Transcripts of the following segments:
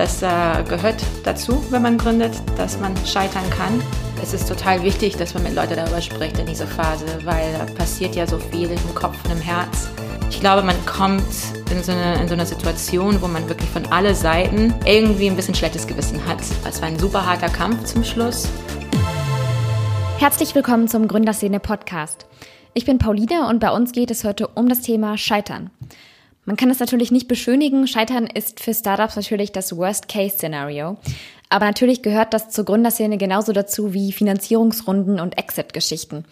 Das äh, gehört dazu, wenn man gründet, dass man scheitern kann. Es ist total wichtig, dass man mit Leuten darüber spricht in dieser Phase, weil da passiert ja so viel im Kopf und im Herz. Ich glaube, man kommt in so, eine, in so eine Situation, wo man wirklich von allen Seiten irgendwie ein bisschen schlechtes Gewissen hat. Es war ein super harter Kampf zum Schluss. Herzlich willkommen zum Gründerszene Podcast. Ich bin Pauline und bei uns geht es heute um das Thema Scheitern. Man kann es natürlich nicht beschönigen. Scheitern ist für Startups natürlich das Worst-Case-Szenario. Aber natürlich gehört das zur Gründerszene genauso dazu wie Finanzierungsrunden und Exit-Geschichten.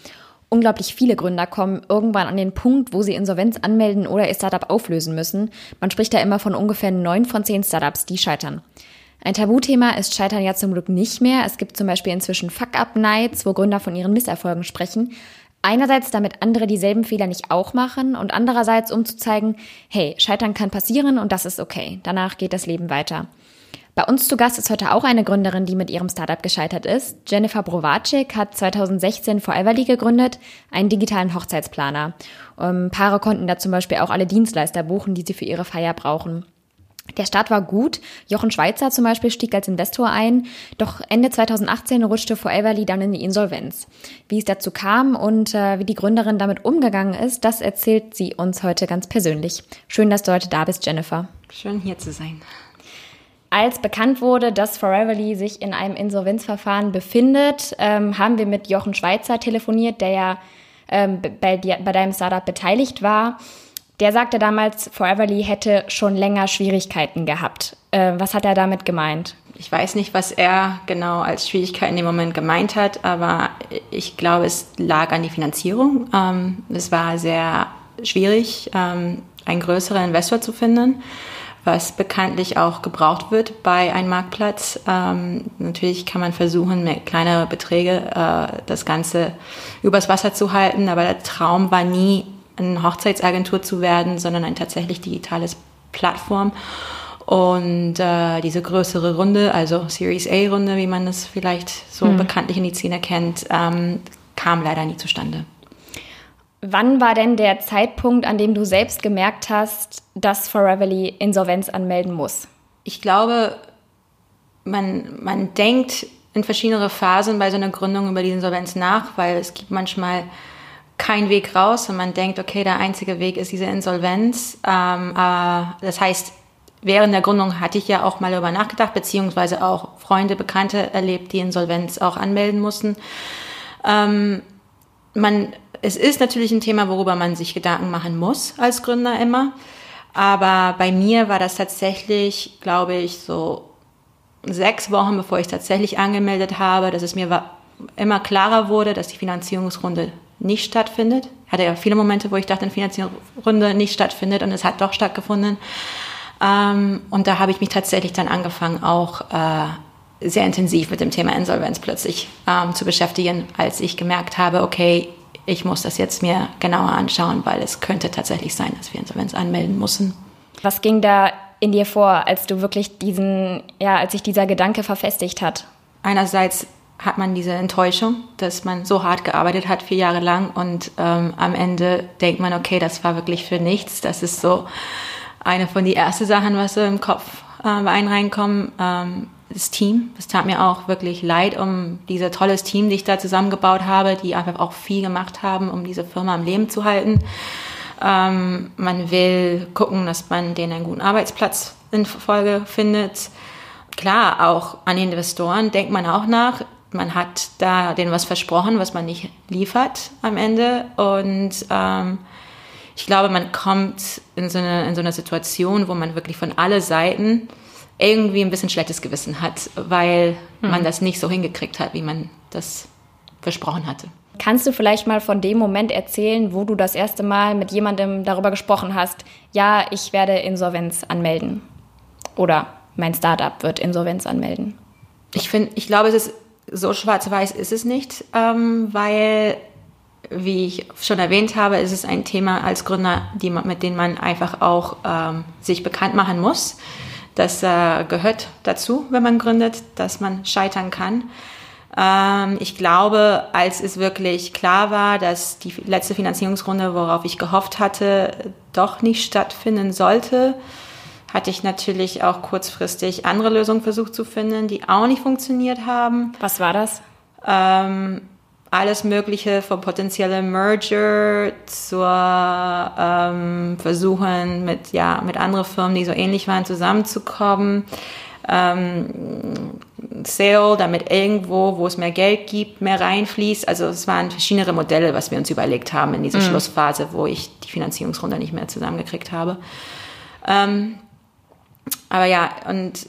Unglaublich viele Gründer kommen irgendwann an den Punkt, wo sie Insolvenz anmelden oder ihr Startup auflösen müssen. Man spricht da immer von ungefähr neun von zehn Startups, die scheitern. Ein Tabuthema ist Scheitern ja zum Glück nicht mehr. Es gibt zum Beispiel inzwischen Fuck-Up-Nights, wo Gründer von ihren Misserfolgen sprechen. Einerseits, damit andere dieselben Fehler nicht auch machen und andererseits, um zu zeigen, hey, Scheitern kann passieren und das ist okay. Danach geht das Leben weiter. Bei uns zu Gast ist heute auch eine Gründerin, die mit ihrem Startup gescheitert ist. Jennifer Browacek hat 2016 Foreverly gegründet, einen digitalen Hochzeitsplaner. Ähm, Paare konnten da zum Beispiel auch alle Dienstleister buchen, die sie für ihre Feier brauchen. Der Start war gut. Jochen Schweizer zum Beispiel stieg als Investor ein. Doch Ende 2018 rutschte Foreverly dann in die Insolvenz. Wie es dazu kam und äh, wie die Gründerin damit umgegangen ist, das erzählt sie uns heute ganz persönlich. Schön, dass du heute da bist, Jennifer. Schön hier zu sein. Als bekannt wurde, dass Foreverly sich in einem Insolvenzverfahren befindet, ähm, haben wir mit Jochen Schweizer telefoniert, der ja ähm, bei, dir, bei deinem Startup beteiligt war. Der sagte damals, Foreverly hätte schon länger Schwierigkeiten gehabt. Äh, was hat er damit gemeint? Ich weiß nicht, was er genau als Schwierigkeit in dem Moment gemeint hat, aber ich glaube, es lag an die Finanzierung. Ähm, es war sehr schwierig, ähm, einen größeren Investor zu finden, was bekanntlich auch gebraucht wird bei einem Marktplatz. Ähm, natürlich kann man versuchen, mit kleineren Beträgen äh, das Ganze übers Wasser zu halten, aber der Traum war nie, eine Hochzeitsagentur zu werden, sondern ein tatsächlich digitales Plattform. Und äh, diese größere Runde, also Series A-Runde, wie man das vielleicht so mhm. bekanntlich in die Szene kennt, ähm, kam leider nie zustande. Wann war denn der Zeitpunkt, an dem du selbst gemerkt hast, dass Foreverly Insolvenz anmelden muss? Ich glaube, man, man denkt in verschiedene Phasen bei so einer Gründung über die Insolvenz nach, weil es gibt manchmal kein Weg raus und man denkt, okay, der einzige Weg ist diese Insolvenz. Ähm, äh, das heißt, während der Gründung hatte ich ja auch mal darüber nachgedacht, beziehungsweise auch Freunde, Bekannte erlebt, die Insolvenz auch anmelden mussten. Ähm, man, es ist natürlich ein Thema, worüber man sich Gedanken machen muss als Gründer immer. Aber bei mir war das tatsächlich, glaube ich, so sechs Wochen, bevor ich tatsächlich angemeldet habe, dass es mir immer klarer wurde, dass die Finanzierungsrunde nicht stattfindet. Ich hatte ja viele Momente, wo ich dachte, eine Finanzierungsrunde nicht stattfindet und es hat doch stattgefunden. Ähm, und da habe ich mich tatsächlich dann angefangen, auch äh, sehr intensiv mit dem Thema Insolvenz plötzlich ähm, zu beschäftigen, als ich gemerkt habe, okay, ich muss das jetzt mir genauer anschauen, weil es könnte tatsächlich sein, dass wir Insolvenz anmelden müssen. Was ging da in dir vor, als du wirklich diesen, ja, als sich dieser Gedanke verfestigt hat? Einerseits hat man diese Enttäuschung, dass man so hart gearbeitet hat, vier Jahre lang und ähm, am Ende denkt man, okay, das war wirklich für nichts. Das ist so eine von den ersten Sachen, was so im Kopf äh, bei einen reinkommen. Ähm, das Team, es tat mir auch wirklich leid um dieses tolles Team, die ich da zusammengebaut habe, die einfach auch viel gemacht haben, um diese Firma am Leben zu halten. Ähm, man will gucken, dass man denen einen guten Arbeitsplatz in Folge findet. Klar, auch an Investoren denkt man auch nach man hat da denen was versprochen, was man nicht liefert am Ende. Und ähm, ich glaube, man kommt in so, eine, in so eine Situation, wo man wirklich von alle Seiten irgendwie ein bisschen schlechtes Gewissen hat, weil mhm. man das nicht so hingekriegt hat, wie man das versprochen hatte. Kannst du vielleicht mal von dem Moment erzählen, wo du das erste Mal mit jemandem darüber gesprochen hast, ja, ich werde Insolvenz anmelden oder mein Startup wird Insolvenz anmelden? Ich finde, ich glaube, es ist so schwarz-weiß ist es nicht, ähm, weil, wie ich schon erwähnt habe, ist es ein Thema als Gründer, die man, mit dem man einfach auch ähm, sich bekannt machen muss. Das äh, gehört dazu, wenn man gründet, dass man scheitern kann. Ähm, ich glaube, als es wirklich klar war, dass die letzte Finanzierungsrunde, worauf ich gehofft hatte, doch nicht stattfinden sollte, hatte ich natürlich auch kurzfristig andere Lösungen versucht zu finden, die auch nicht funktioniert haben. Was war das? Ähm, alles Mögliche von potenziellen Merger zur ähm, Versuchen mit ja mit anderen Firmen, die so ähnlich waren, zusammenzukommen. Ähm, Sale, damit irgendwo, wo es mehr Geld gibt, mehr reinfließt. Also es waren verschiedene Modelle, was wir uns überlegt haben in dieser mhm. Schlussphase, wo ich die Finanzierungsrunde nicht mehr zusammengekriegt habe. Ähm, aber ja, und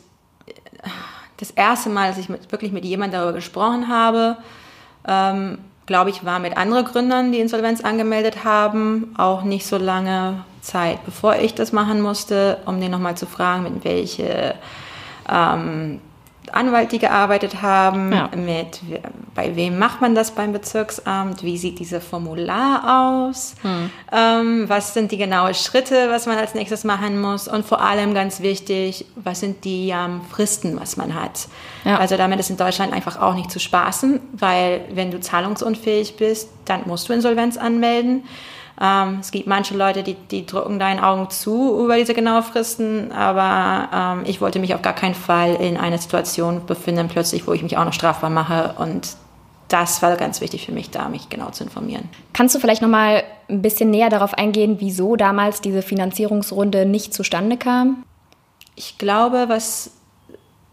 das erste Mal, dass ich mit, wirklich mit jemandem darüber gesprochen habe, ähm, glaube ich, war mit anderen Gründern, die Insolvenz angemeldet haben, auch nicht so lange Zeit, bevor ich das machen musste, um den nochmal zu fragen, mit welche ähm, Anwalt, die gearbeitet haben, ja. mit bei wem macht man das beim Bezirksamt, wie sieht dieses Formular aus, hm. ähm, was sind die genauen Schritte, was man als nächstes machen muss und vor allem ganz wichtig, was sind die ähm, Fristen, was man hat. Ja. Also damit ist in Deutschland einfach auch nicht zu spaßen, weil wenn du zahlungsunfähig bist, dann musst du Insolvenz anmelden. Ähm, es gibt manche Leute, die, die drücken deinen Augen zu über diese genauen Fristen, aber ähm, ich wollte mich auf gar keinen Fall in einer Situation befinden, plötzlich, wo ich mich auch noch strafbar mache und das war ganz wichtig für mich, da mich genau zu informieren. Kannst du vielleicht noch mal ein bisschen näher darauf eingehen, wieso damals diese Finanzierungsrunde nicht zustande kam? Ich glaube, was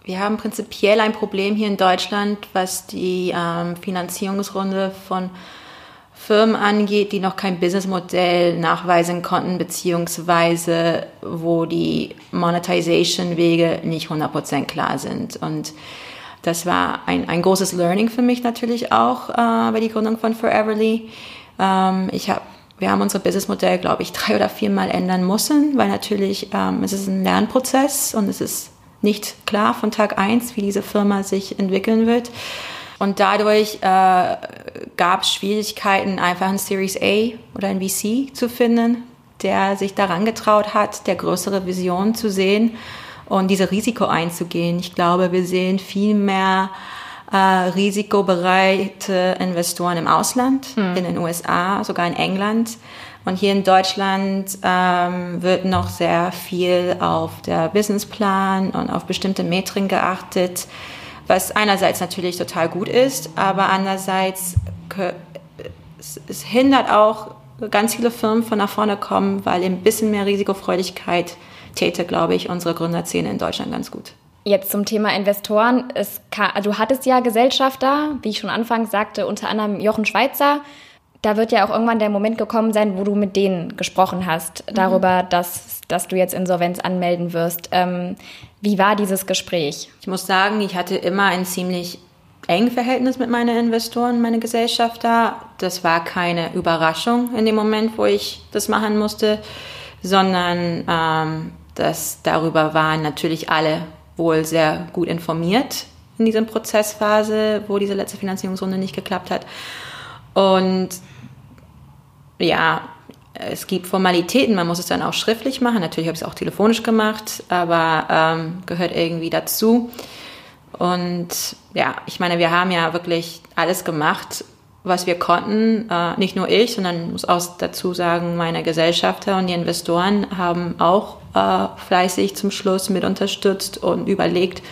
wir haben prinzipiell ein Problem hier in Deutschland, was die ähm, Finanzierungsrunde von Firmen angeht, die noch kein Businessmodell nachweisen konnten, beziehungsweise wo die Monetization-Wege nicht 100% klar sind. Und das war ein, ein großes Learning für mich natürlich auch äh, bei der Gründung von Foreverly. Ähm, ich hab, wir haben unser Businessmodell, glaube ich, drei oder viermal ändern müssen, weil natürlich ähm, es ist ein Lernprozess und es ist nicht klar von Tag eins, wie diese Firma sich entwickeln wird. Und dadurch äh, gab es Schwierigkeiten, einfach ein Series A oder ein VC zu finden, der sich daran getraut hat, der größere Vision zu sehen und diese Risiko einzugehen. Ich glaube, wir sehen viel mehr äh, risikobereite Investoren im Ausland, hm. in den USA, sogar in England. Und hier in Deutschland ähm, wird noch sehr viel auf der Businessplan und auf bestimmte Metriken geachtet was einerseits natürlich total gut ist, aber andererseits es hindert auch ganz viele Firmen von nach vorne kommen, weil ein bisschen mehr Risikofreudigkeit täte, glaube ich, unsere Gründerszene in Deutschland ganz gut. Jetzt zum Thema Investoren. Kann, du hattest ja Gesellschafter, wie ich schon anfangs sagte, unter anderem Jochen Schweizer. Da wird ja auch irgendwann der Moment gekommen sein, wo du mit denen gesprochen hast, mhm. darüber, dass, dass du jetzt Insolvenz anmelden wirst. Ähm, wie war dieses Gespräch? Ich muss sagen, ich hatte immer ein ziemlich enges Verhältnis mit meinen Investoren, meine Gesellschafter. Das war keine Überraschung in dem Moment, wo ich das machen musste, sondern ähm, das, darüber waren natürlich alle wohl sehr gut informiert in dieser Prozessphase, wo diese letzte Finanzierungsrunde nicht geklappt hat. Und ja, es gibt Formalitäten, man muss es dann auch schriftlich machen. Natürlich habe ich es auch telefonisch gemacht, aber ähm, gehört irgendwie dazu. Und ja, ich meine, wir haben ja wirklich alles gemacht, was wir konnten. Äh, nicht nur ich, sondern muss auch dazu sagen, meine Gesellschafter und die Investoren haben auch äh, fleißig zum Schluss mit unterstützt und überlegt,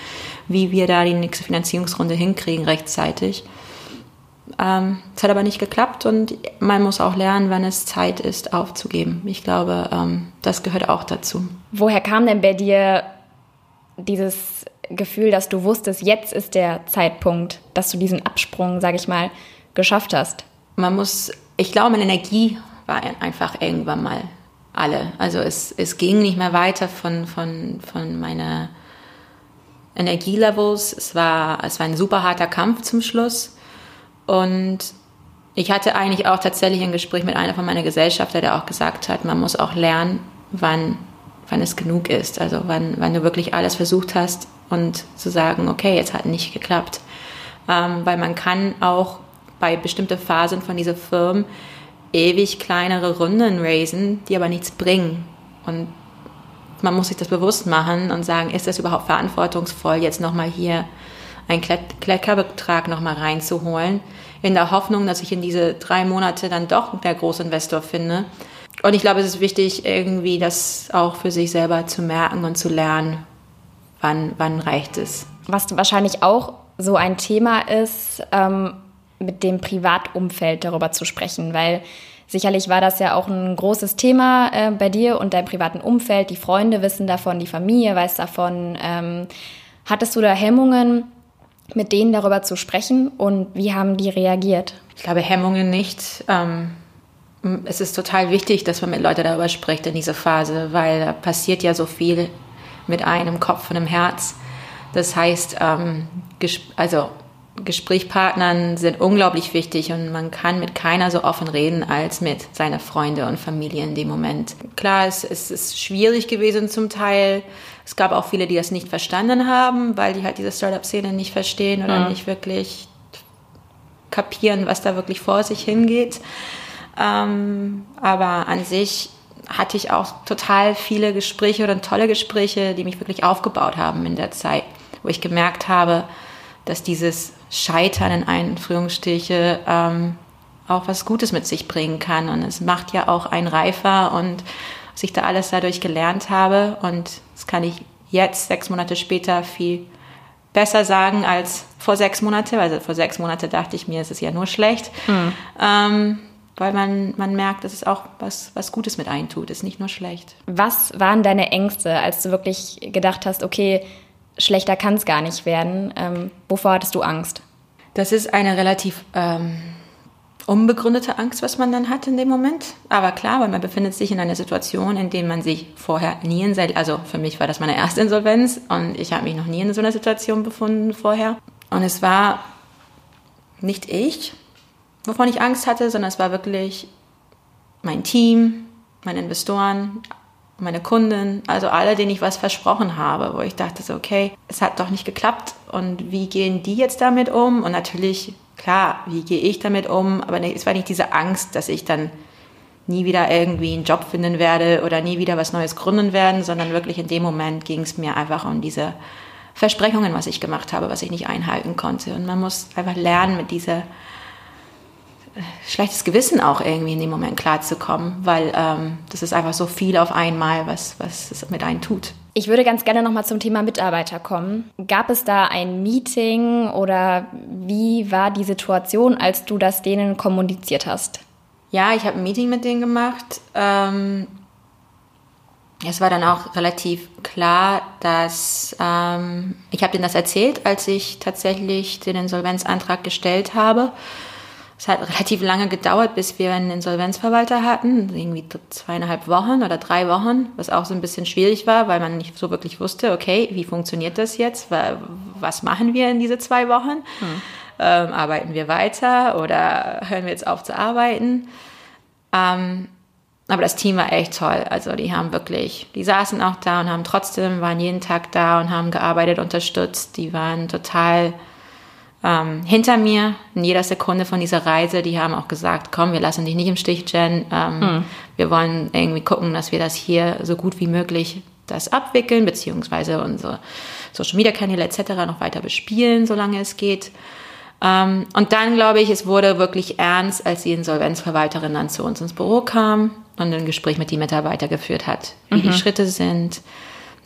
wie wir da die nächste Finanzierungsrunde hinkriegen rechtzeitig. Ähm, es hat aber nicht geklappt und man muss auch lernen, wann es Zeit ist, aufzugeben. Ich glaube, ähm, das gehört auch dazu. Woher kam denn bei dir dieses Gefühl, dass du wusstest, jetzt ist der Zeitpunkt, dass du diesen Absprung, sage ich mal, geschafft hast? Man muss, ich glaube, meine Energie war einfach irgendwann mal alle. Also es, es ging nicht mehr weiter von, von, von meiner Energielevels. Es war, es war ein super harter Kampf zum Schluss. Und ich hatte eigentlich auch tatsächlich ein Gespräch mit einer von meiner Gesellschafter, der auch gesagt hat, man muss auch lernen, wann, wann es genug ist. Also wann, wann du wirklich alles versucht hast und zu sagen, okay, jetzt hat nicht geklappt. Ähm, weil man kann auch bei bestimmten Phasen von dieser Firma ewig kleinere Runden raisen, die aber nichts bringen. Und man muss sich das bewusst machen und sagen, ist das überhaupt verantwortungsvoll, jetzt nochmal hier einen Kleckerbetrag nochmal reinzuholen, in der Hoffnung, dass ich in diese drei Monate dann doch der Großinvestor finde. Und ich glaube, es ist wichtig, irgendwie das auch für sich selber zu merken und zu lernen, wann, wann reicht es. Was wahrscheinlich auch so ein Thema ist, ähm, mit dem Privatumfeld darüber zu sprechen, weil sicherlich war das ja auch ein großes Thema äh, bei dir und deinem privaten Umfeld. Die Freunde wissen davon, die Familie weiß davon. Ähm, hattest du da Hemmungen, mit denen darüber zu sprechen und wie haben die reagiert? Ich glaube, Hemmungen nicht. Ähm, es ist total wichtig, dass man mit Leuten darüber spricht in dieser Phase, weil da passiert ja so viel mit einem Kopf und einem Herz. Das heißt, ähm, also Gesprächspartnern sind unglaublich wichtig und man kann mit keiner so offen reden als mit seiner Freunde und Familie in dem Moment. Klar, es, es ist schwierig gewesen zum Teil. Es gab auch viele, die das nicht verstanden haben, weil die halt diese Startup-Szene nicht verstehen oder mhm. nicht wirklich kapieren, was da wirklich vor sich hingeht. Ähm, aber an sich hatte ich auch total viele Gespräche oder tolle Gespräche, die mich wirklich aufgebaut haben in der Zeit, wo ich gemerkt habe, dass dieses Scheitern in Einführungsstriche ähm, auch was Gutes mit sich bringen kann. Und es macht ja auch ein reifer und was ich da alles dadurch gelernt habe. Und das kann ich jetzt, sechs Monate später, viel besser sagen als vor sechs Monaten. Also vor sechs Monaten dachte ich mir, es ist ja nur schlecht. Mhm. Ähm, weil man, man merkt, dass es auch was, was Gutes mit eintut, ist nicht nur schlecht. Was waren deine Ängste, als du wirklich gedacht hast, okay, schlechter kann es gar nicht werden. Ähm, wovor hattest du Angst? Das ist eine relativ ähm, unbegründete Angst, was man dann hat in dem Moment. Aber klar, weil man befindet sich in einer Situation, in der man sich vorher nie in, also für mich war das meine erste Insolvenz und ich habe mich noch nie in so einer Situation befunden vorher. Und es war nicht ich, wovon ich Angst hatte, sondern es war wirklich mein Team, meine Investoren, meine Kunden, also alle, denen ich was versprochen habe, wo ich dachte so, okay, es hat doch nicht geklappt und wie gehen die jetzt damit um? Und natürlich, klar, wie gehe ich damit um? Aber es war nicht diese Angst, dass ich dann nie wieder irgendwie einen Job finden werde oder nie wieder was Neues gründen werden, sondern wirklich in dem Moment ging es mir einfach um diese Versprechungen, was ich gemacht habe, was ich nicht einhalten konnte. Und man muss einfach lernen, mit dieser schlechtes Gewissen auch irgendwie in dem Moment klarzukommen, weil ähm, das ist einfach so viel auf einmal, was, was es mit einem tut. Ich würde ganz gerne nochmal zum Thema Mitarbeiter kommen. Gab es da ein Meeting oder wie war die Situation, als du das denen kommuniziert hast? Ja, ich habe ein Meeting mit denen gemacht. Ähm, es war dann auch relativ klar, dass ähm, ich habe denen das erzählt, als ich tatsächlich den Insolvenzantrag gestellt habe. Es hat relativ lange gedauert, bis wir einen Insolvenzverwalter hatten, irgendwie zweieinhalb Wochen oder drei Wochen, was auch so ein bisschen schwierig war, weil man nicht so wirklich wusste, okay, wie funktioniert das jetzt? Was machen wir in diese zwei Wochen? Hm. Ähm, arbeiten wir weiter oder hören wir jetzt auf zu arbeiten? Ähm, aber das Team war echt toll. Also die haben wirklich, die saßen auch da und haben trotzdem, waren jeden Tag da und haben gearbeitet, unterstützt. Die waren total ähm, hinter mir in jeder Sekunde von dieser Reise. Die haben auch gesagt, komm, wir lassen dich nicht im Stich, Jen. Ähm, mhm. Wir wollen irgendwie gucken, dass wir das hier so gut wie möglich das abwickeln, beziehungsweise unsere Social Media Kanäle etc. noch weiter bespielen, solange es geht. Ähm, und dann glaube ich, es wurde wirklich ernst, als die Insolvenzverwalterin dann zu uns ins Büro kam und ein Gespräch mit den Mitarbeitern geführt hat, wie mhm. die Schritte sind,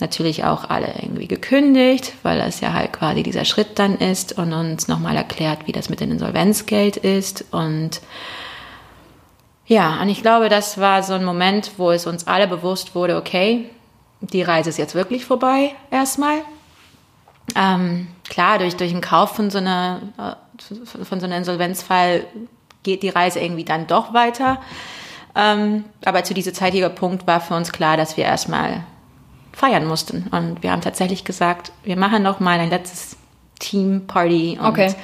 natürlich auch alle irgendwie gekündigt, weil das ja halt quasi dieser Schritt dann ist und uns nochmal erklärt, wie das mit dem Insolvenzgeld ist. Und ja, und ich glaube, das war so ein Moment, wo es uns alle bewusst wurde, okay, die Reise ist jetzt wirklich vorbei erstmal. Ähm, klar, durch, durch den Kauf von so, einer, äh, von so einem Insolvenzfall geht die Reise irgendwie dann doch weiter. Ähm, aber zu diesem zeitigen Punkt war für uns klar, dass wir erstmal feiern mussten. Und wir haben tatsächlich gesagt, wir machen noch mal ein letztes Team-Party und okay.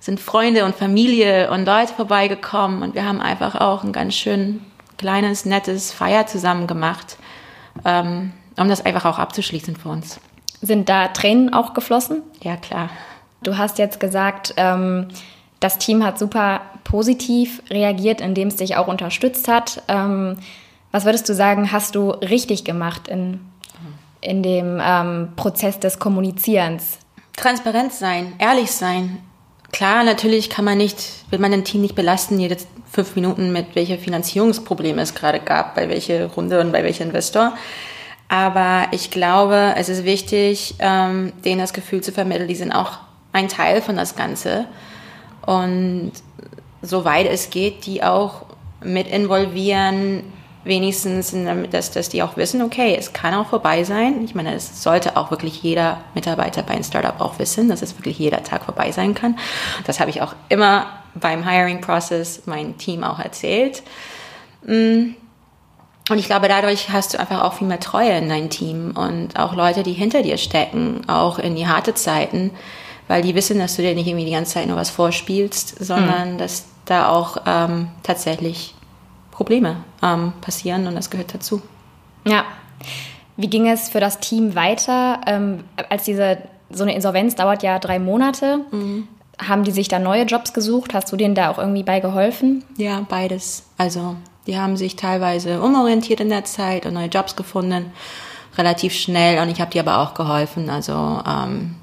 sind Freunde und Familie und Leute vorbeigekommen und wir haben einfach auch ein ganz schön kleines, nettes Feier zusammen gemacht, ähm, um das einfach auch abzuschließen für uns. Sind da Tränen auch geflossen? Ja, klar. Du hast jetzt gesagt, ähm, das Team hat super positiv reagiert, indem es dich auch unterstützt hat. Ähm, was würdest du sagen, hast du richtig gemacht in in dem ähm, Prozess des Kommunizierens? Transparent sein, ehrlich sein, klar, natürlich kann man nicht, will man ein Team nicht belasten, jede fünf Minuten mit welche Finanzierungsprobleme es gerade gab, bei welcher Runde und bei welchem Investor. Aber ich glaube, es ist wichtig, ähm, denen das Gefühl zu vermitteln, die sind auch ein Teil von das Ganze. Und soweit es geht, die auch mit involvieren, wenigstens, dass, dass die auch wissen, okay, es kann auch vorbei sein. Ich meine, es sollte auch wirklich jeder Mitarbeiter bei einem Startup auch wissen, dass es wirklich jeder Tag vorbei sein kann. Das habe ich auch immer beim Hiring-Prozess mein Team auch erzählt. Mm. Und ich glaube, dadurch hast du einfach auch viel mehr Treue in dein Team und auch Leute, die hinter dir stecken, auch in die harte Zeiten, weil die wissen, dass du dir nicht irgendwie die ganze Zeit nur was vorspielst, sondern mhm. dass da auch ähm, tatsächlich Probleme ähm, passieren und das gehört dazu. Ja. Wie ging es für das Team weiter, ähm, als diese so eine Insolvenz dauert ja drei Monate? Mhm. Haben die sich da neue Jobs gesucht? Hast du denen da auch irgendwie bei geholfen? Ja, beides. Also die haben sich teilweise umorientiert in der Zeit und neue Jobs gefunden, relativ schnell. Und ich habe die aber auch geholfen. Also ähm,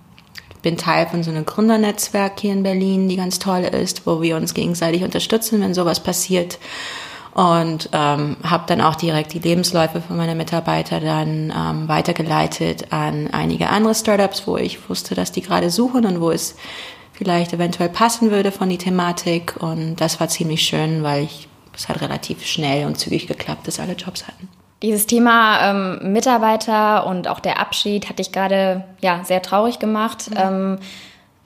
bin Teil von so einem Gründernetzwerk hier in Berlin, die ganz toll ist, wo wir uns gegenseitig unterstützen, wenn sowas passiert. Und ähm, habe dann auch direkt die Lebensläufe von meiner Mitarbeiter dann ähm, weitergeleitet an einige andere Startups, wo ich wusste, dass die gerade suchen und wo es vielleicht eventuell passen würde von die Thematik. Und das war ziemlich schön, weil ich es hat relativ schnell und zügig geklappt, dass alle Jobs hatten. Dieses Thema ähm, Mitarbeiter und auch der Abschied hat dich gerade ja, sehr traurig gemacht. Mhm. Ähm,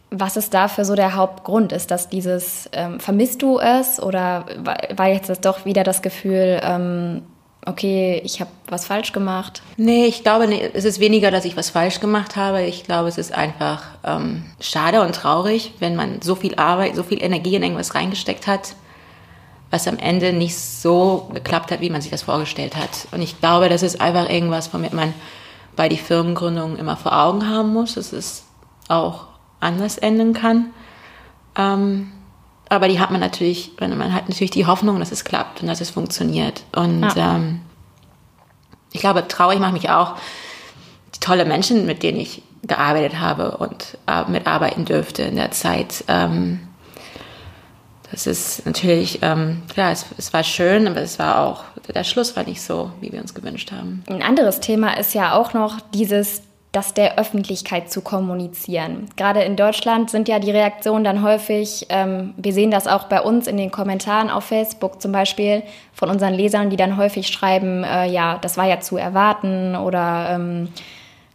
was ist dafür so der Hauptgrund? Ist das dieses, ähm, vermisst du es oder war jetzt das doch wieder das Gefühl, ähm, okay, ich habe was falsch gemacht? Nee, ich glaube, nee, es ist weniger, dass ich was falsch gemacht habe. Ich glaube, es ist einfach ähm, schade und traurig, wenn man so viel Arbeit, so viel Energie in irgendwas reingesteckt hat was am Ende nicht so geklappt hat, wie man sich das vorgestellt hat. Und ich glaube, das ist einfach irgendwas, womit man bei die Firmengründung immer vor Augen haben muss, es auch anders enden kann. Ähm, aber die hat man natürlich, man hat natürlich die Hoffnung, dass es klappt und dass es funktioniert. Und ja. ähm, ich glaube, traurig macht mich auch die tolle Menschen, mit denen ich gearbeitet habe und äh, mitarbeiten dürfte in der Zeit. Ähm, das ist natürlich, ähm, klar, es, es war schön, aber es war auch, der Schluss war nicht so, wie wir uns gewünscht haben. Ein anderes Thema ist ja auch noch dieses, das der Öffentlichkeit zu kommunizieren. Gerade in Deutschland sind ja die Reaktionen dann häufig, ähm, wir sehen das auch bei uns in den Kommentaren auf Facebook zum Beispiel von unseren Lesern, die dann häufig schreiben, äh, ja, das war ja zu erwarten oder ähm,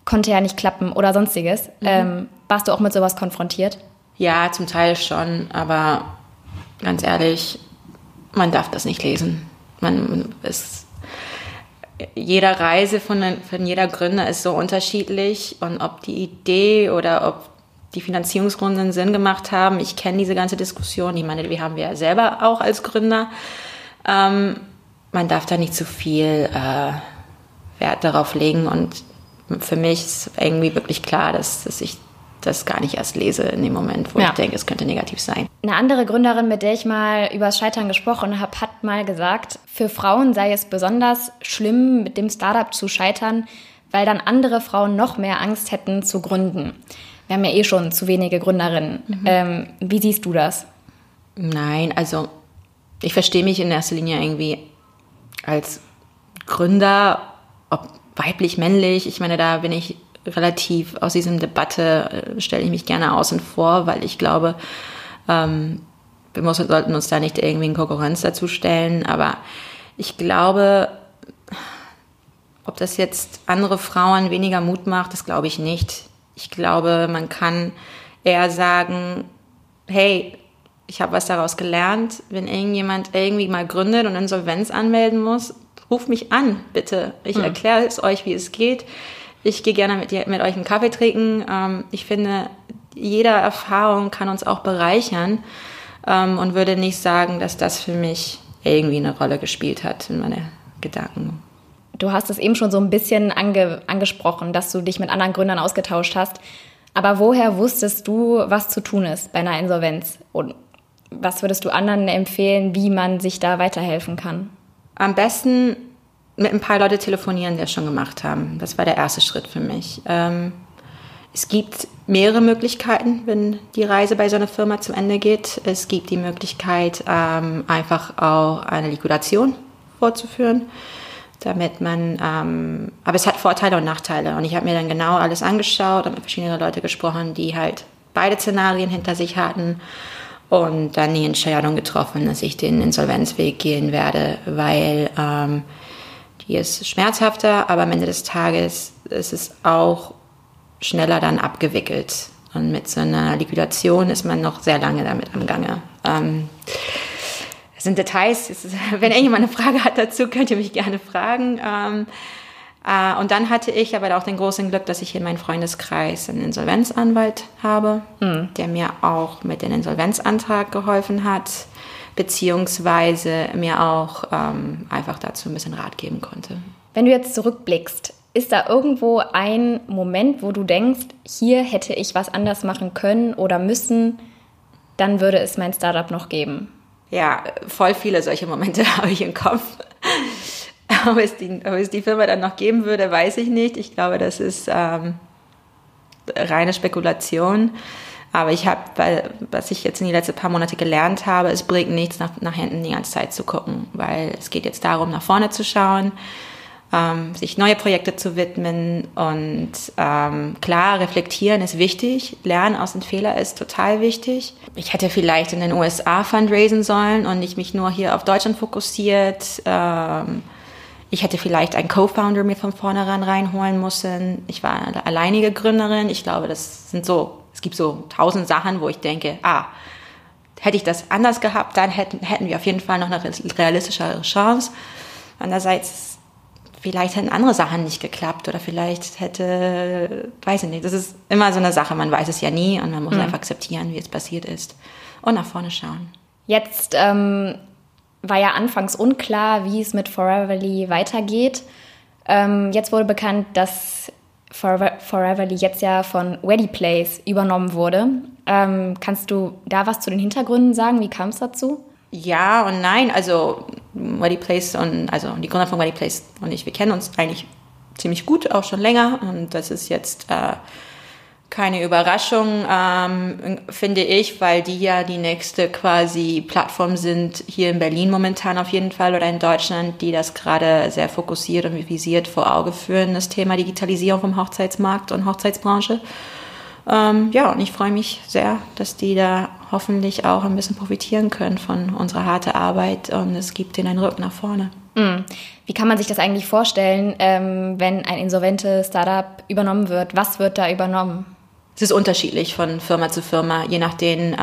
konnte ja nicht klappen oder sonstiges. Mhm. Ähm, warst du auch mit sowas konfrontiert? Ja, zum Teil schon, aber ganz ehrlich, man darf das nicht lesen. Man ist, jeder Reise von, von jeder Gründer ist so unterschiedlich und ob die Idee oder ob die Finanzierungsrunden Sinn gemacht haben. Ich kenne diese ganze Diskussion. Ich meine, wir haben wir ja selber auch als Gründer. Ähm, man darf da nicht zu viel äh, Wert darauf legen und für mich ist irgendwie wirklich klar, dass, dass ich das gar nicht erst lese in dem Moment, wo ja. ich denke, es könnte negativ sein. Eine andere Gründerin, mit der ich mal über das Scheitern gesprochen habe, hat mal gesagt, für Frauen sei es besonders schlimm, mit dem Startup zu scheitern, weil dann andere Frauen noch mehr Angst hätten zu gründen. Wir haben ja eh schon zu wenige Gründerinnen. Mhm. Ähm, wie siehst du das? Nein, also ich verstehe mich in erster Linie irgendwie als Gründer, ob weiblich, männlich. Ich meine, da bin ich relativ aus diesem Debatte, äh, stelle ich mich gerne außen vor, weil ich glaube, ähm, wir müssen, sollten uns da nicht irgendwie in Konkurrenz dazu stellen. Aber ich glaube, ob das jetzt andere Frauen weniger Mut macht, das glaube ich nicht. Ich glaube, man kann eher sagen, hey, ich habe was daraus gelernt. Wenn irgendjemand irgendwie mal gründet und Insolvenz anmelden muss, ruft mich an, bitte. Ich hm. erkläre es euch, wie es geht. Ich gehe gerne mit, mit euch einen Kaffee trinken. Ähm, ich finde, jede Erfahrung kann uns auch bereichern ähm, und würde nicht sagen, dass das für mich irgendwie eine Rolle gespielt hat in meine Gedanken. Du hast es eben schon so ein bisschen ange angesprochen, dass du dich mit anderen Gründern ausgetauscht hast. Aber woher wusstest du, was zu tun ist bei einer Insolvenz? Und was würdest du anderen empfehlen, wie man sich da weiterhelfen kann? Am besten mit ein paar Leute telefonieren, die das schon gemacht haben. Das war der erste Schritt für mich. Ähm, es gibt mehrere Möglichkeiten, wenn die Reise bei so einer Firma zu Ende geht. Es gibt die Möglichkeit, ähm, einfach auch eine Liquidation vorzuführen, damit man, ähm, aber es hat Vorteile und Nachteile. Und ich habe mir dann genau alles angeschaut und mit verschiedenen Leuten gesprochen, die halt beide Szenarien hinter sich hatten und dann die Entscheidung getroffen, dass ich den Insolvenzweg gehen werde, weil ähm, die ist schmerzhafter, aber am Ende des Tages ist es auch schneller dann abgewickelt. Und mit so einer Liquidation ist man noch sehr lange damit am Gange. Ähm, das sind Details. Wenn irgendjemand eine Frage hat dazu, könnt ihr mich gerne fragen. Ähm, äh, und dann hatte ich aber auch den großen Glück, dass ich in meinem Freundeskreis einen Insolvenzanwalt habe, mhm. der mir auch mit dem Insolvenzantrag geholfen hat, beziehungsweise mir auch ähm, einfach dazu ein bisschen Rat geben konnte. Wenn du jetzt zurückblickst, ist da irgendwo ein Moment, wo du denkst, hier hätte ich was anders machen können oder müssen, dann würde es mein Startup noch geben? Ja, voll viele solche Momente habe ich im Kopf. ob, es die, ob es die Firma dann noch geben würde, weiß ich nicht. Ich glaube, das ist ähm, reine Spekulation. Aber ich habe, was ich jetzt in die letzten paar Monate gelernt habe, es bringt nichts, nach, nach hinten die ganze Zeit zu gucken, weil es geht jetzt darum, nach vorne zu schauen ähm, sich neue Projekte zu widmen und ähm, klar, reflektieren ist wichtig, lernen aus den Fehlern ist total wichtig. Ich hätte vielleicht in den USA fundraisen sollen und nicht mich nur hier auf Deutschland fokussiert. Ähm, ich hätte vielleicht einen Co-Founder mir von vornherein reinholen müssen. Ich war eine alleinige Gründerin. Ich glaube, das sind so, gibt so tausend Sachen, wo ich denke, ah, hätte ich das anders gehabt, dann hätten, hätten wir auf jeden Fall noch eine realistischere Chance. Andererseits vielleicht hätten andere Sachen nicht geklappt oder vielleicht hätte, weiß ich nicht, das ist immer so eine Sache, man weiß es ja nie und man muss mhm. einfach akzeptieren, wie es passiert ist und nach vorne schauen. Jetzt ähm, war ja anfangs unklar, wie es mit Foreverly weitergeht. Ähm, jetzt wurde bekannt, dass Forever, Foreverly jetzt ja von Ready Place übernommen wurde. Ähm, kannst du da was zu den Hintergründen sagen? Wie kam es dazu? Ja und nein. Also Ready Place und also die Gründer von Ready Place und ich, wir kennen uns eigentlich ziemlich gut, auch schon länger. Und das ist jetzt äh, keine Überraschung, ähm, finde ich, weil die ja die nächste quasi Plattform sind, hier in Berlin momentan auf jeden Fall oder in Deutschland, die das gerade sehr fokussiert und visiert vor Auge führen, das Thema Digitalisierung vom Hochzeitsmarkt und Hochzeitsbranche. Ähm, ja, und ich freue mich sehr, dass die da hoffentlich auch ein bisschen profitieren können von unserer harten Arbeit und es gibt ihnen einen Rück nach vorne. Mhm. Wie kann man sich das eigentlich vorstellen, ähm, wenn ein insolventes Startup übernommen wird? Was wird da übernommen? Es ist unterschiedlich von Firma zu Firma, je nachdem, äh,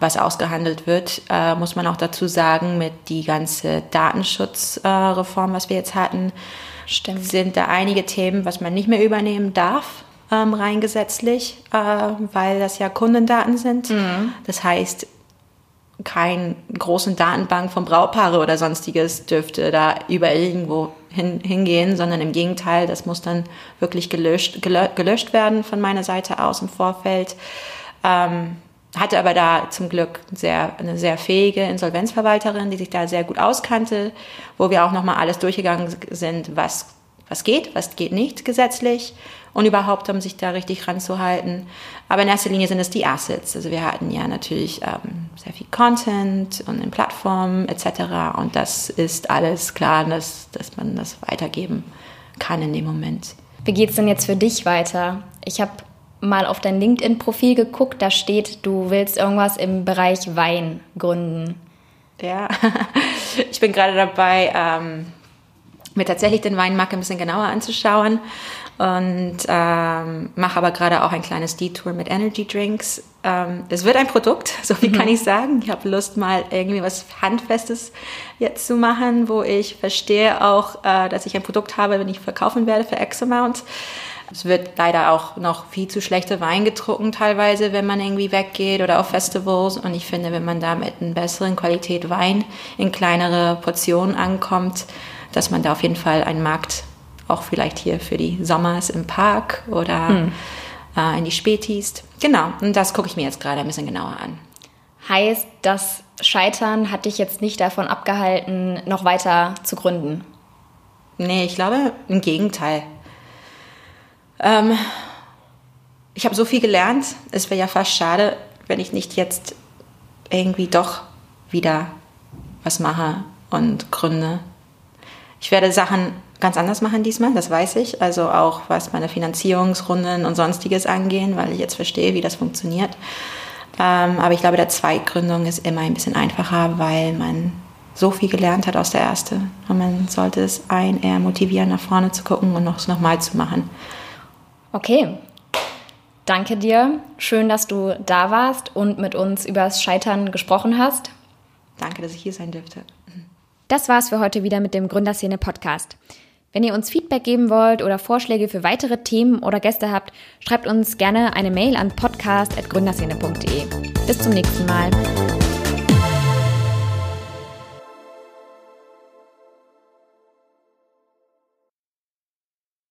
was ausgehandelt wird. Äh, muss man auch dazu sagen, mit die ganze Datenschutzreform, äh, was wir jetzt hatten, Stimmt. sind da einige Themen, was man nicht mehr übernehmen darf ähm, rein gesetzlich, äh, weil das ja Kundendaten sind. Mhm. Das heißt, keine großen Datenbank von Braupaare oder sonstiges dürfte da überall irgendwo hin, hingehen, sondern im Gegenteil, das muss dann wirklich gelöscht, gelöscht werden von meiner Seite aus im Vorfeld. Ähm, hatte aber da zum Glück sehr, eine sehr fähige Insolvenzverwalterin, die sich da sehr gut auskannte, wo wir auch nochmal alles durchgegangen sind, was, was geht, was geht nicht gesetzlich und überhaupt, um sich da richtig ranzuhalten. Aber in erster Linie sind es die Assets. Also wir hatten ja natürlich ähm, sehr viel Content und in Plattformen etc. Und das ist alles klar, dass, dass man das weitergeben kann in dem Moment. Wie geht es denn jetzt für dich weiter? Ich habe mal auf dein LinkedIn-Profil geguckt, da steht, du willst irgendwas im Bereich Wein gründen. Ja, ich bin gerade dabei, ähm, mir tatsächlich den Weinmarkt ein bisschen genauer anzuschauen und ähm, mache aber gerade auch ein kleines Detour mit Energy Drinks. Ähm, es wird ein Produkt, so viel mhm. kann ich sagen. Ich habe Lust, mal irgendwie was Handfestes jetzt zu machen, wo ich verstehe auch, äh, dass ich ein Produkt habe, wenn ich verkaufen werde für X Amount. Es wird leider auch noch viel zu schlechte Wein getrunken teilweise, wenn man irgendwie weggeht oder auf Festivals. Und ich finde, wenn man da mit einer besseren Qualität Wein in kleinere Portionen ankommt, dass man da auf jeden Fall einen Markt auch vielleicht hier für die Sommers im Park oder hm. äh, in die Spätis. Genau, und das gucke ich mir jetzt gerade ein bisschen genauer an. Heißt, das Scheitern hat dich jetzt nicht davon abgehalten, noch weiter zu gründen? Nee, ich glaube im Gegenteil. Ähm, ich habe so viel gelernt. Es wäre ja fast schade, wenn ich nicht jetzt irgendwie doch wieder was mache und gründe. Ich werde Sachen ganz anders machen diesmal, das weiß ich. Also auch was meine Finanzierungsrunden und sonstiges angehen, weil ich jetzt verstehe, wie das funktioniert. Ähm, aber ich glaube, der Zweitgründung ist immer ein bisschen einfacher, weil man so viel gelernt hat aus der erste. Und man sollte es ein eher motivieren, nach vorne zu gucken und noch es nochmal zu machen. Okay. Danke dir. Schön, dass du da warst und mit uns über das Scheitern gesprochen hast. Danke, dass ich hier sein dürfte. Das war's für heute wieder mit dem Gründerszene Podcast. Wenn ihr uns Feedback geben wollt oder Vorschläge für weitere Themen oder Gäste habt, schreibt uns gerne eine Mail an podcast.gründerszene.de. Bis zum nächsten Mal.